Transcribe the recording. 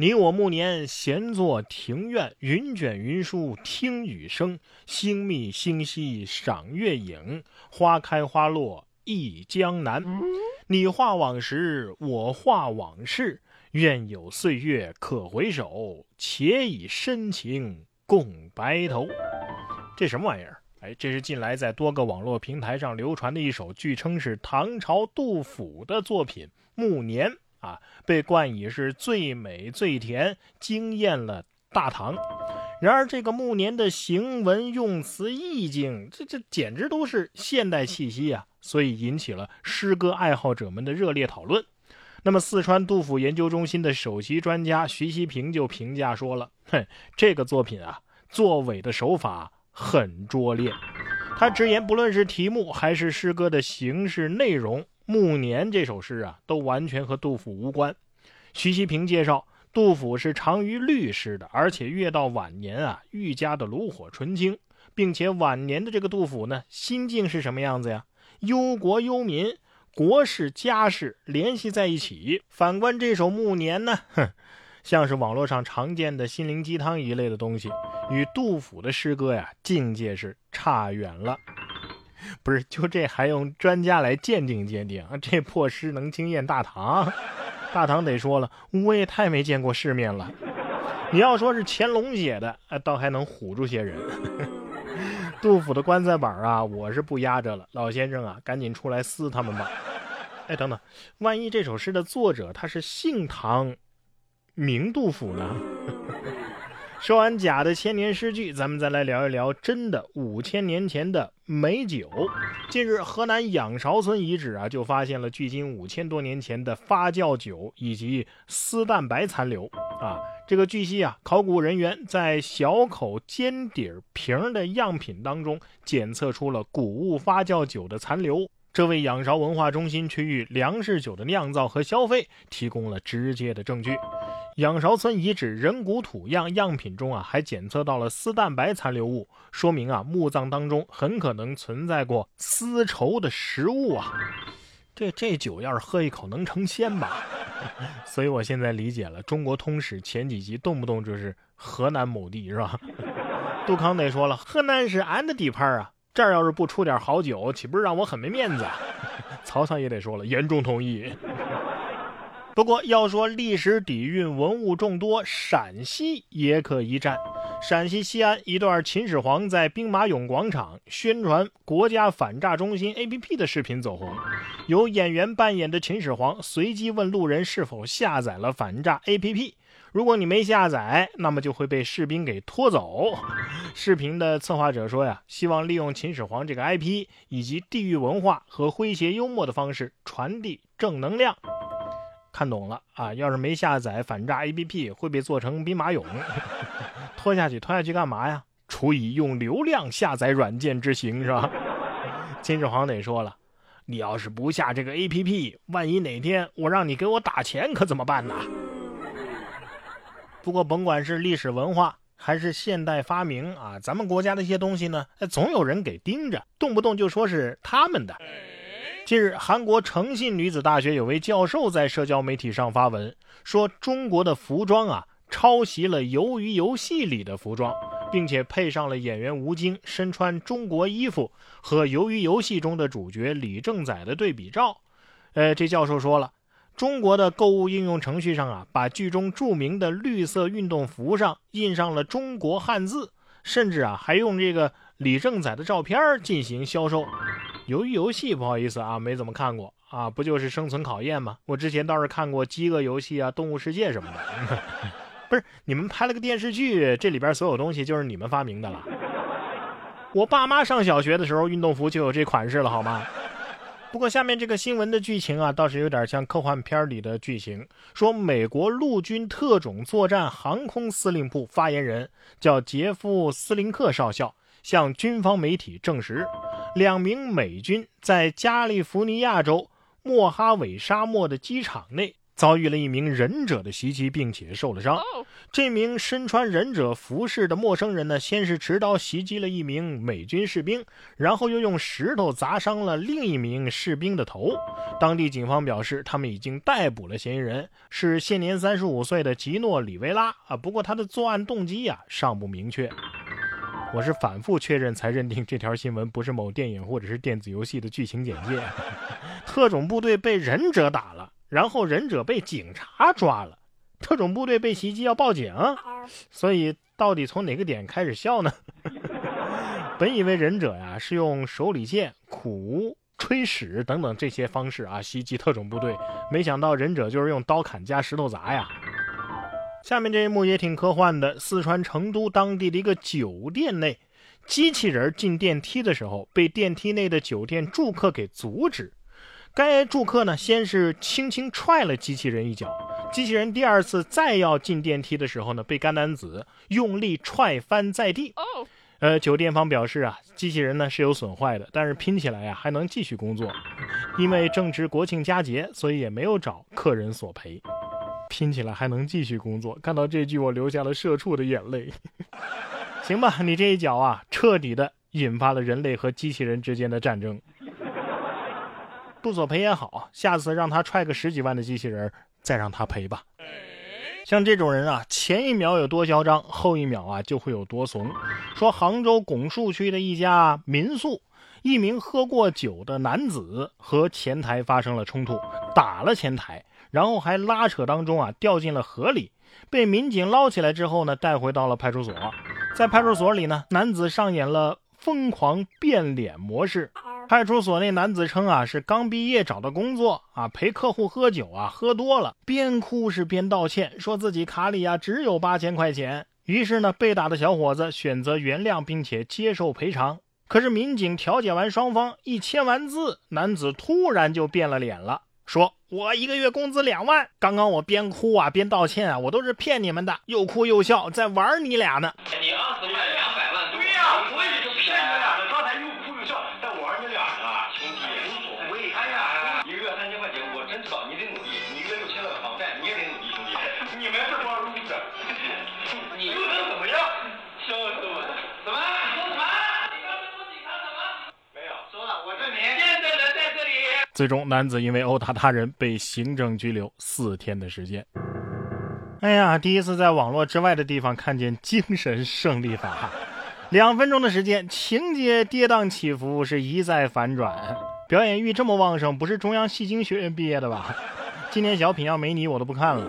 你我暮年闲坐庭院，云卷云舒听雨声，星密星稀赏月影，花开花落忆江南。你画往事，我画往事，愿有岁月可回首，且以深情共白头。这什么玩意儿？哎，这是近来在多个网络平台上流传的一首，据称是唐朝杜甫的作品《暮年》。啊，被冠以是最美最甜，惊艳了大唐。然而，这个暮年的行文用词意境，这这简直都是现代气息啊！所以引起了诗歌爱好者们的热烈讨论。那么，四川杜甫研究中心的首席专家徐希平就评价说了：“哼，这个作品啊，作伪的手法很拙劣。他直言，不论是题目还是诗歌的形式内容。”《暮年》这首诗啊，都完全和杜甫无关。徐希平介绍，杜甫是长于律诗的，而且越到晚年啊，愈加的炉火纯青，并且晚年的这个杜甫呢，心境是什么样子呀？忧国忧民，国事家事联系在一起。反观这首《暮年》呢，哼，像是网络上常见的心灵鸡汤一类的东西，与杜甫的诗歌呀，境界是差远了。不是，就这还用专家来鉴定鉴定？这破诗能惊艳大唐？大唐得说了，我也太没见过世面了。你要说是乾隆写的，倒还能唬住些人。杜甫的棺材板啊，我是不压着了。老先生啊，赶紧出来撕他们吧。哎，等等，万一这首诗的作者他是姓唐，名杜甫呢？说完假的千年诗句，咱们再来聊一聊真的五千年前的美酒。近日，河南仰韶村遗址啊，就发现了距今五千多年前的发酵酒以及丝蛋白残留啊。这个据悉啊，考古人员在小口尖底瓶的样品当中检测出了谷物发酵酒的残留。这为仰韶文化中心区域粮食酒的酿造和消费提供了直接的证据。仰韶村遗址人骨土样样品中啊，还检测到了丝蛋白残留物，说明啊，墓葬当中很可能存在过丝绸的食物啊。这这酒要是喝一口能成仙吧？所以我现在理解了，中国通史前几集动不动就是河南某地是吧？杜康得说了，河南是俺的地盘啊。这儿要是不出点好酒，岂不是让我很没面子？曹操也得说了，严重同意。不过要说历史底蕴、文物众多，陕西也可一战。陕西西安一段秦始皇在兵马俑广场宣传国家反诈中心 APP 的视频走红，有演员扮演的秦始皇随机问路人是否下载了反诈 APP。如果你没下载，那么就会被士兵给拖走。视频的策划者说呀，希望利用秦始皇这个 IP 以及地域文化和诙谐幽默的方式传递正能量。看懂了啊？要是没下载反诈 APP，会被做成兵马俑，拖下去，拖下去干嘛呀？处以用流量下载软件之刑，是吧？秦始皇得说了，你要是不下这个 APP，万一哪天我让你给我打钱，可怎么办呢？不过，甭管是历史文化还是现代发明啊，咱们国家的一些东西呢，总有人给盯着，动不动就说是他们的。近日，韩国诚信女子大学有位教授在社交媒体上发文，说中国的服装啊，抄袭了《鱿鱼游戏》里的服装，并且配上了演员吴京身穿中国衣服和《鱿鱼游戏》中的主角李正宰的对比照。呃，这教授说了。中国的购物应用程序上啊，把剧中著名的绿色运动服上印上了中国汉字，甚至啊还用这个李正宰的照片进行销售。鱿鱼游戏不好意思啊，没怎么看过啊，不就是生存考验吗？我之前倒是看过饥饿游戏啊、动物世界什么的。不是你们拍了个电视剧，这里边所有东西就是你们发明的了？我爸妈上小学的时候，运动服就有这款式了，好吗？不过，下面这个新闻的剧情啊，倒是有点像科幻片里的剧情。说美国陆军特种作战航空司令部发言人叫杰夫·斯林克少校，向军方媒体证实，两名美军在加利福尼亚州莫哈韦沙漠的机场内遭遇了一名忍者的袭击，并且受了伤。这名身穿忍者服饰的陌生人呢，先是持刀袭击了一名美军士兵，然后又用石头砸伤了另一名士兵的头。当地警方表示，他们已经逮捕了嫌疑人，是现年三十五岁的吉诺·里维拉啊。不过他的作案动机呀尚不明确。我是反复确认才认定这条新闻不是某电影或者是电子游戏的剧情简介。特种部队被忍者打了。然后忍者被警察抓了，特种部队被袭击要报警，所以到底从哪个点开始笑呢？本以为忍者呀是用手里剑、苦无、吹屎等等这些方式啊袭击特种部队，没想到忍者就是用刀砍加石头砸呀。下面这一幕也挺科幻的，四川成都当地的一个酒店内，机器人进电梯的时候被电梯内的酒店住客给阻止。该住客呢，先是轻轻踹了机器人一脚，机器人第二次再要进电梯的时候呢，被该男子用力踹翻在地。呃，酒店方表示啊，机器人呢是有损坏的，但是拼起来呀还能继续工作。因为正值国庆佳节，所以也没有找客人索赔。拼起来还能继续工作，看到这句我流下了社畜的眼泪。行吧，你这一脚啊，彻底的引发了人类和机器人之间的战争。不索赔也好，下次让他踹个十几万的机器人，再让他赔吧。像这种人啊，前一秒有多嚣张，后一秒啊就会有多怂。说杭州拱墅区的一家民宿，一名喝过酒的男子和前台发生了冲突，打了前台，然后还拉扯当中啊掉进了河里，被民警捞起来之后呢，带回到了派出所。在派出所里呢，男子上演了疯狂变脸模式。派出所那男子称啊，是刚毕业找的工作啊，陪客户喝酒啊，喝多了，边哭是边道歉，说自己卡里啊只有八千块钱。于是呢，被打的小伙子选择原谅并且接受赔偿。可是民警调解完双方一签完字，男子突然就变了脸了，说我一个月工资两万，刚刚我边哭啊边道歉啊，我都是骗你们的，又哭又笑，在玩你俩呢。你二十万，最终，男子因为殴打他人被行政拘留四天的时间。哎呀，第一次在网络之外的地方看见精神胜利法，两分钟的时间，情节跌宕起伏，是一再反转，表演欲这么旺盛，不是中央戏精学院毕业的吧？今年小品要没你，我都不看了。